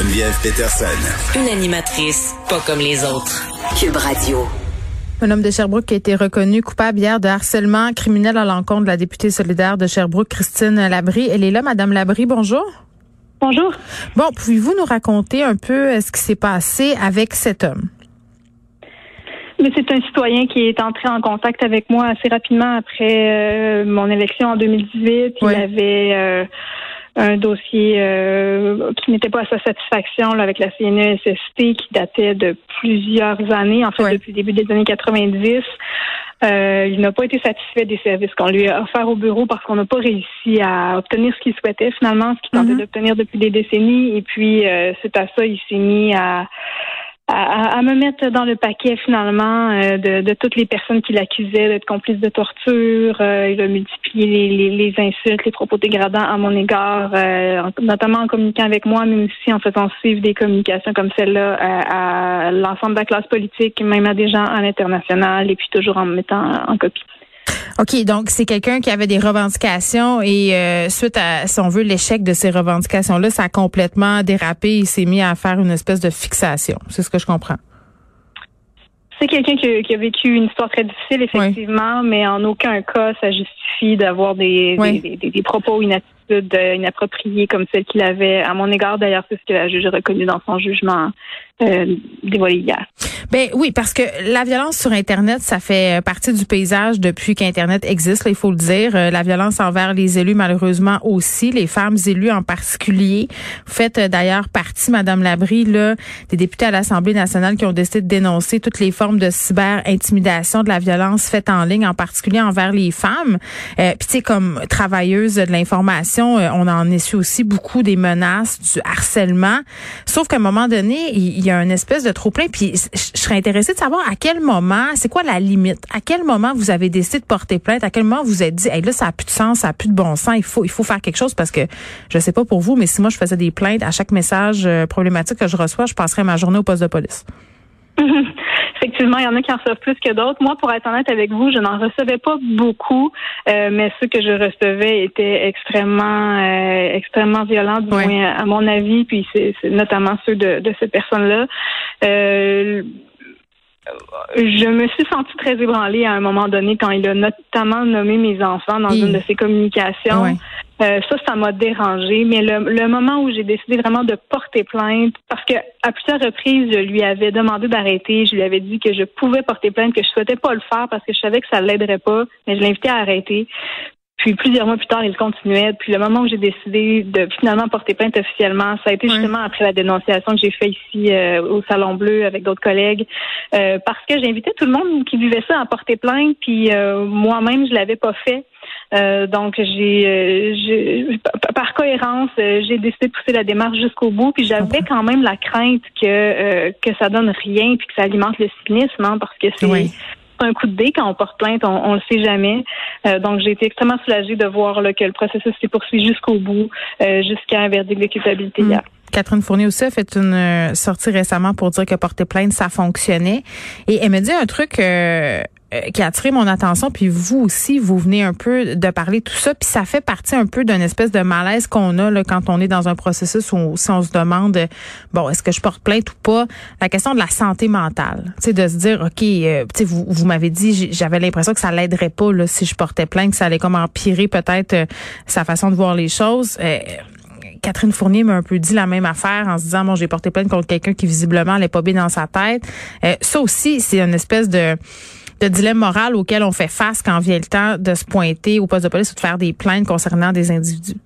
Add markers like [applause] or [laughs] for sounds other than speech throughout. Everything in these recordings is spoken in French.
Geneviève Peterson. Une animatrice pas comme les autres. Cube Radio. Un homme de Sherbrooke qui a été reconnu coupable hier de harcèlement criminel à l'encontre de la députée solidaire de Sherbrooke, Christine Labrie. Elle est là, Madame Labrie, bonjour. Bonjour. Bon, pouvez-vous nous raconter un peu euh, ce qui s'est passé avec cet homme? Mais c'est un citoyen qui est entré en contact avec moi assez rapidement après euh, mon élection en 2018. Il avait euh, un dossier euh, qui n'était pas à sa satisfaction là, avec la CNESST qui datait de plusieurs années, en fait depuis le début des années 90. Euh, il n'a pas été satisfait des services qu'on lui a offerts au bureau parce qu'on n'a pas réussi à obtenir ce qu'il souhaitait finalement, ce qu'il tentait mm-hmm. d'obtenir depuis des décennies. Et puis, euh, c'est à ça, il s'est mis à à, me mettre dans le paquet finalement euh, de, toutes les personnes qui l'accusaient d'être complice de torture. Euh, il a multiplié les, insultes, les propos dégradants à mon égard, euh, notamment en communiquant avec moi, mais aussi en faisant suivre des communications comme celle-là à l'ensemble de la classe politique, même à des gens à l'international, et puis toujours en me mettant en copie. OK, donc c'est quelqu'un qui avait des revendications et euh, suite à, si on veut, l'échec de ces revendications-là, ça a complètement dérapé. Il s'est mis à faire une espèce de fixation. C'est ce que je comprends. C'est quelqu'un qui, a vécu une histoire très difficile, effectivement, mais en aucun cas ça justifie d'avoir des, des, propos une attitude comme celle qu'il avait à mon égard. D'ailleurs, c'est ce que la juge a reconnu dans son jugement euh, dévoilé hier. Ben oui, parce que la violence sur Internet, ça fait partie du paysage depuis qu'Internet existe, il faut le dire. Euh, la violence envers les élus, malheureusement aussi, les femmes élues en particulier. Vous faites euh, d'ailleurs partie, Madame Labrie, là, des députés à l'Assemblée nationale qui ont décidé de dénoncer toutes les formes de cyber-intimidation, de la violence faite en ligne, en particulier envers les femmes. Euh, Puis tu sais, comme travailleuse de l'information, euh, on en essuie aussi beaucoup des menaces, du harcèlement. Sauf qu'à un moment donné, il y, a une espèce de trop plein. Puis je serais intéressée de savoir à quel moment, c'est quoi la limite? À quel moment vous avez décidé de porter plainte? À quel moment vous êtes dit, là, ça n'a plus de sens, ça n'a plus de bon sens, il faut, il faut faire quelque chose parce que je sais pas pour vous, mais si moi je faisais des plaintes à chaque message euh, problématique que je reçois, je passerais ma journée au poste de police. [laughs] Effectivement, il y en a qui en reçoivent plus que d'autres. Moi, pour être honnête avec vous, je n'en recevais pas beaucoup, euh, mais ceux que je recevais étaient extrêmement, euh, extrêmement violents, du moins à mon avis. Puis c'est notamment ceux de, de cette personne-là. Euh, je me suis sentie très ébranlée à un moment donné quand il a notamment nommé mes enfants dans une de ses communications. Euh, ça, ça m'a dérangé. Mais le, moment où j'ai décidé vraiment de porter plainte, parce que à plusieurs reprises, je lui avais demandé d'arrêter. Je lui avais dit que je pouvais porter plainte, que je souhaitais pas le faire parce que je savais que ça l'aiderait pas, mais je l'invitais à arrêter. Puis plusieurs mois plus tard, il continuait. Puis le moment où j'ai décidé de finalement porter plainte officiellement, ça a été justement après la dénonciation que j'ai fait ici euh, au Salon Bleu avec d'autres collègues, euh, parce que j'invitais tout le monde qui vivait ça à porter plainte. Puis euh, moi-même, je l'avais pas fait. Donc j'ai, par cohérence, j'ai décidé de pousser la démarche jusqu'au bout. Puis j'avais quand même la crainte que que ça donne rien puis que ça alimente le cynisme, hein, parce que c'est un coup de dé quand on porte plainte, on, le sait jamais. Euh, donc j'ai été extrêmement soulagée de voir que le processus s'est poursuivi jusqu'au bout, euh, jusqu'à un verdict de culpabilité hmm. Catherine Fournier aussi a fait une euh, sortie récemment pour dire que porter plainte, ça fonctionnait. Et elle me dit un truc euh, qui a attiré mon attention, puis vous aussi, vous venez un peu de parler tout ça, puis ça fait partie un peu d'une espèce de malaise qu'on a là, quand on est dans un processus où si on se demande, bon, est-ce que je porte plainte ou pas, la question de la santé mentale, tu sais, de se dire, ok, euh, tu sais, vous, vous m'avez dit, j'avais l'impression que ça l'aiderait pas là, si je portais plainte, que ça allait comme empirer peut-être euh, sa façon de voir les choses. Catherine Fournier m'a un peu dit la même affaire en se disant, bon, j'ai porté plainte contre quelqu'un qui visiblement n'allait pas bien dans sa tête. ça aussi, c'est une espèce de de dilemme moral auquel on fait face quand vient le temps de se pointer au poste de police ou de faire des plaintes concernant des individus?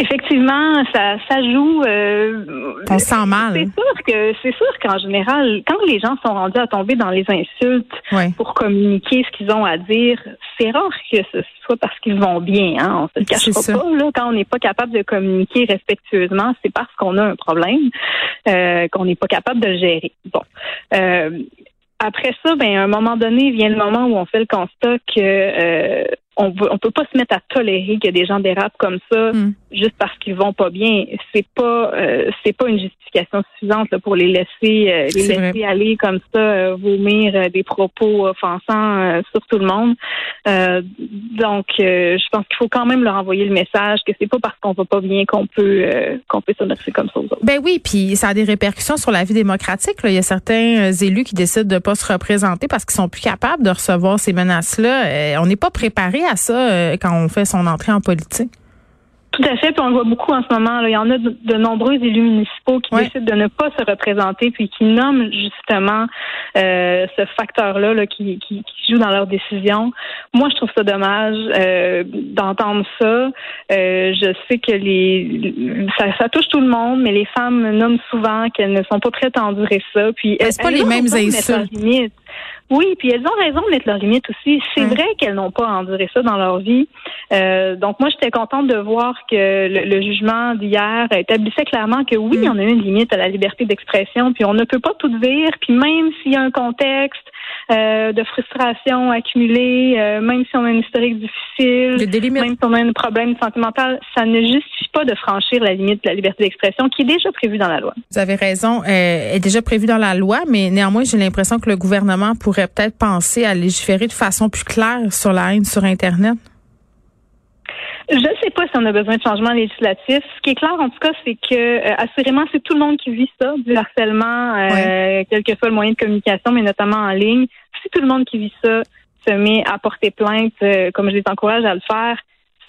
Effectivement, ça, ça joue. Euh, On sent mal. C'est sûr que c'est sûr qu'en général, quand les gens sont rendus à tomber dans les insultes pour communiquer ce qu'ils ont à dire, c'est rare que ce soit parce qu'ils vont bien. Hein, on se le cachera pas. Là, quand on n'est pas capable de communiquer respectueusement, c'est parce qu'on a un problème, euh, qu'on n'est pas capable de le gérer. Bon. Euh, après ça, ben, à un moment donné, vient le moment où on fait le constat que on on peut pas se mettre à tolérer que des gens dérapent comme ça hmm. juste parce qu'ils vont pas bien. C'est pas euh, c'est pas une justification suffisante pour les laisser euh, les laisser aller comme ça euh, vomir des propos offensants sur tout le monde. donc je pense qu'il faut quand même leur envoyer le message que c'est pas parce qu'on va pas bien qu'on peut qu'on peut s'adresser comme ça aux autres. Ben oui, puis ça a des répercussions sur la vie démocratique. Il y a certains élus qui décident de pas se représenter parce qu'ils sont plus capables de recevoir ces menaces là. on n'est pas préparé à ça euh, quand on fait son entrée en politique? Tout à fait, puis on le voit beaucoup en ce moment. Il y en a de, nombreux élus municipaux qui décident de ne pas se représenter, puis qui nomment justement euh, ce facteur-là qui, joue dans leurs décisions. Moi, je trouve ça dommage euh, d'entendre ça. je sais que les ça, touche tout le monde, mais les femmes nomment souvent qu'elles ne sont pas prêtes à endurer ça. Puis c'est pas les mêmes insultes. Oui, puis elles ont raison de mettre leurs limites aussi. C'est vrai qu'elles n'ont pas enduré ça dans leur vie. Euh, donc moi, j'étais contente de voir que le, jugement d'hier établissait clairement que oui, mm. on a une limite à la liberté d'expression, puis on ne peut pas tout dire, puis même s'il y a un contexte euh, de frustration accumulée, euh, même si on a une historique difficile, même si on a un problème sentimental, ça ne justifie pas de franchir la limite de la liberté d'expression qui est déjà prévue dans la loi. Vous avez raison, euh, est déjà prévue dans la loi, mais néanmoins, j'ai l'impression que le gouvernement pourrait peut-être penser à légiférer de façon plus claire sur la haine sur Internet. Je ne sais pas si on a besoin de changements législatifs. Ce qui est clair, en tout cas, c'est que euh, assurément, c'est tout le monde qui vit ça, du harcèlement, euh, quel que soit le moyen de communication, mais notamment en ligne. Si tout le monde qui vit ça se met à porter plainte, euh, comme je les encourage à le faire,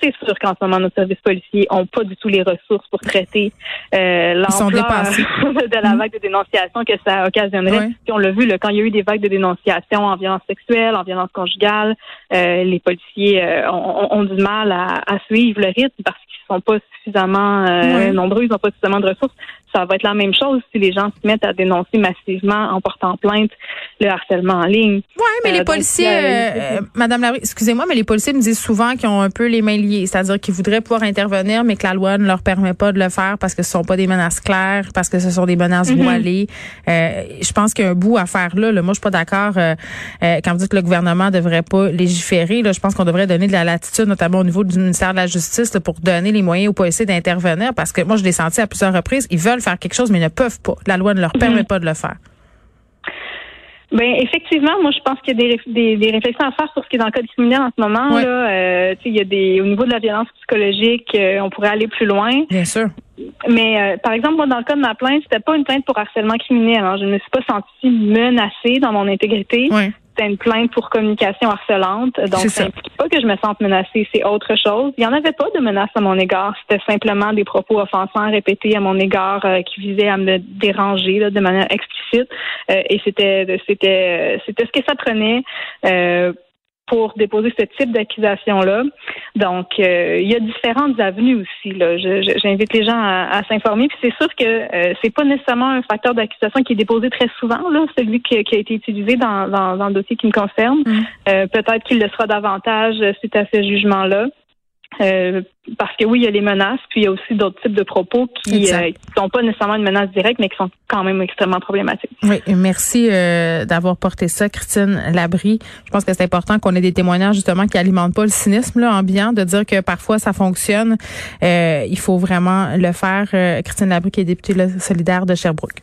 c'est sûr qu'en ce moment, nos services policiers ont pas du tout les ressources pour traiter euh, l'ampleur [laughs] de la mm-hmm. vague de dénonciation que ça occasionnerait. Puis on l'a vu, là, quand il y a eu des vagues de dénonciation en violence sexuelle, en violence conjugale, euh, les policiers euh, ont, du mal à, à, suivre le rythme parce qu'ils sont pas suffisamment euh, nombreux, ils n'ont pas suffisamment de ressources. Ça va être la même chose si les gens se mettent à dénoncer massivement en portant plainte le harcèlement en ligne. Oui, mais les policiers, Madame Larue, excusez-moi, mais les policiers me disent souvent qu'ils ont un peu les mains liées c'est-à-dire qu'ils voudraient pouvoir intervenir, mais que la loi ne leur permet pas de le faire parce que ce sont pas des menaces claires, parce que ce sont des menaces mhm. voilées. Euh, je pense qu'il y a un bout à faire là. Moi, je suis pas d'accord euh, euh, quand vous dites que le gouvernement devrait pas légiférer. Là, je pense qu'on devrait donner de la latitude, notamment au niveau du ministère de la Justice, pour donner les moyens aux policiers d'intervenir. Parce que moi, je l'ai senti à plusieurs reprises. Ils veulent faire quelque chose, mais ne peuvent pas. La loi ne leur mhm. permet pas de le faire. Ben effectivement, moi je pense qu'il y a des, des, réflexions à faire sur ce qui est dans le code criminel en ce moment. Là, euh, il y a des au niveau de la violence psychologique, euh, on pourrait aller plus loin. Bien sûr. Mais euh, par exemple, moi dans le cas de ma plainte, c'était pas une plainte pour harcèlement criminel. Hein. Je ne me suis pas sentie menacée dans mon intégrité. Oui une plainte pour communication harcelante. Donc, ça n'implique pas que je me sente menacée, c'est autre chose. Il n'y en avait pas de menace à mon égard. C'était simplement des propos offensants répétés à mon égard euh, qui visaient à me déranger de manière explicite. Euh, et c'était c'était c'était ce que ça prenait. Pour déposer ce type d'accusation-là. Donc, euh, il y a différentes avenues aussi. J'invite les gens à, s'informer. Puis c'est sûr que euh, c'est pas nécessairement un facteur d'accusation qui est déposé très souvent, là, celui qui, a été utilisé dans, dans, le dossier qui me concerne. Mm. Euh, peut-être qu'il le sera davantage suite à ce jugement-là. Euh, parce que oui, il y a les menaces, puis il y a aussi d'autres types de propos qui ne euh, sont pas nécessairement une menace directe, mais qui sont quand même extrêmement problématiques. Oui, merci euh, d'avoir porté ça, Christine Labrie. Je pense que c'est important qu'on ait des témoignages justement qui alimentent pas le cynisme là, ambiant, de dire que parfois ça fonctionne. il faut vraiment le faire. Christine Labrie, qui est députée solidaire de Sherbrooke.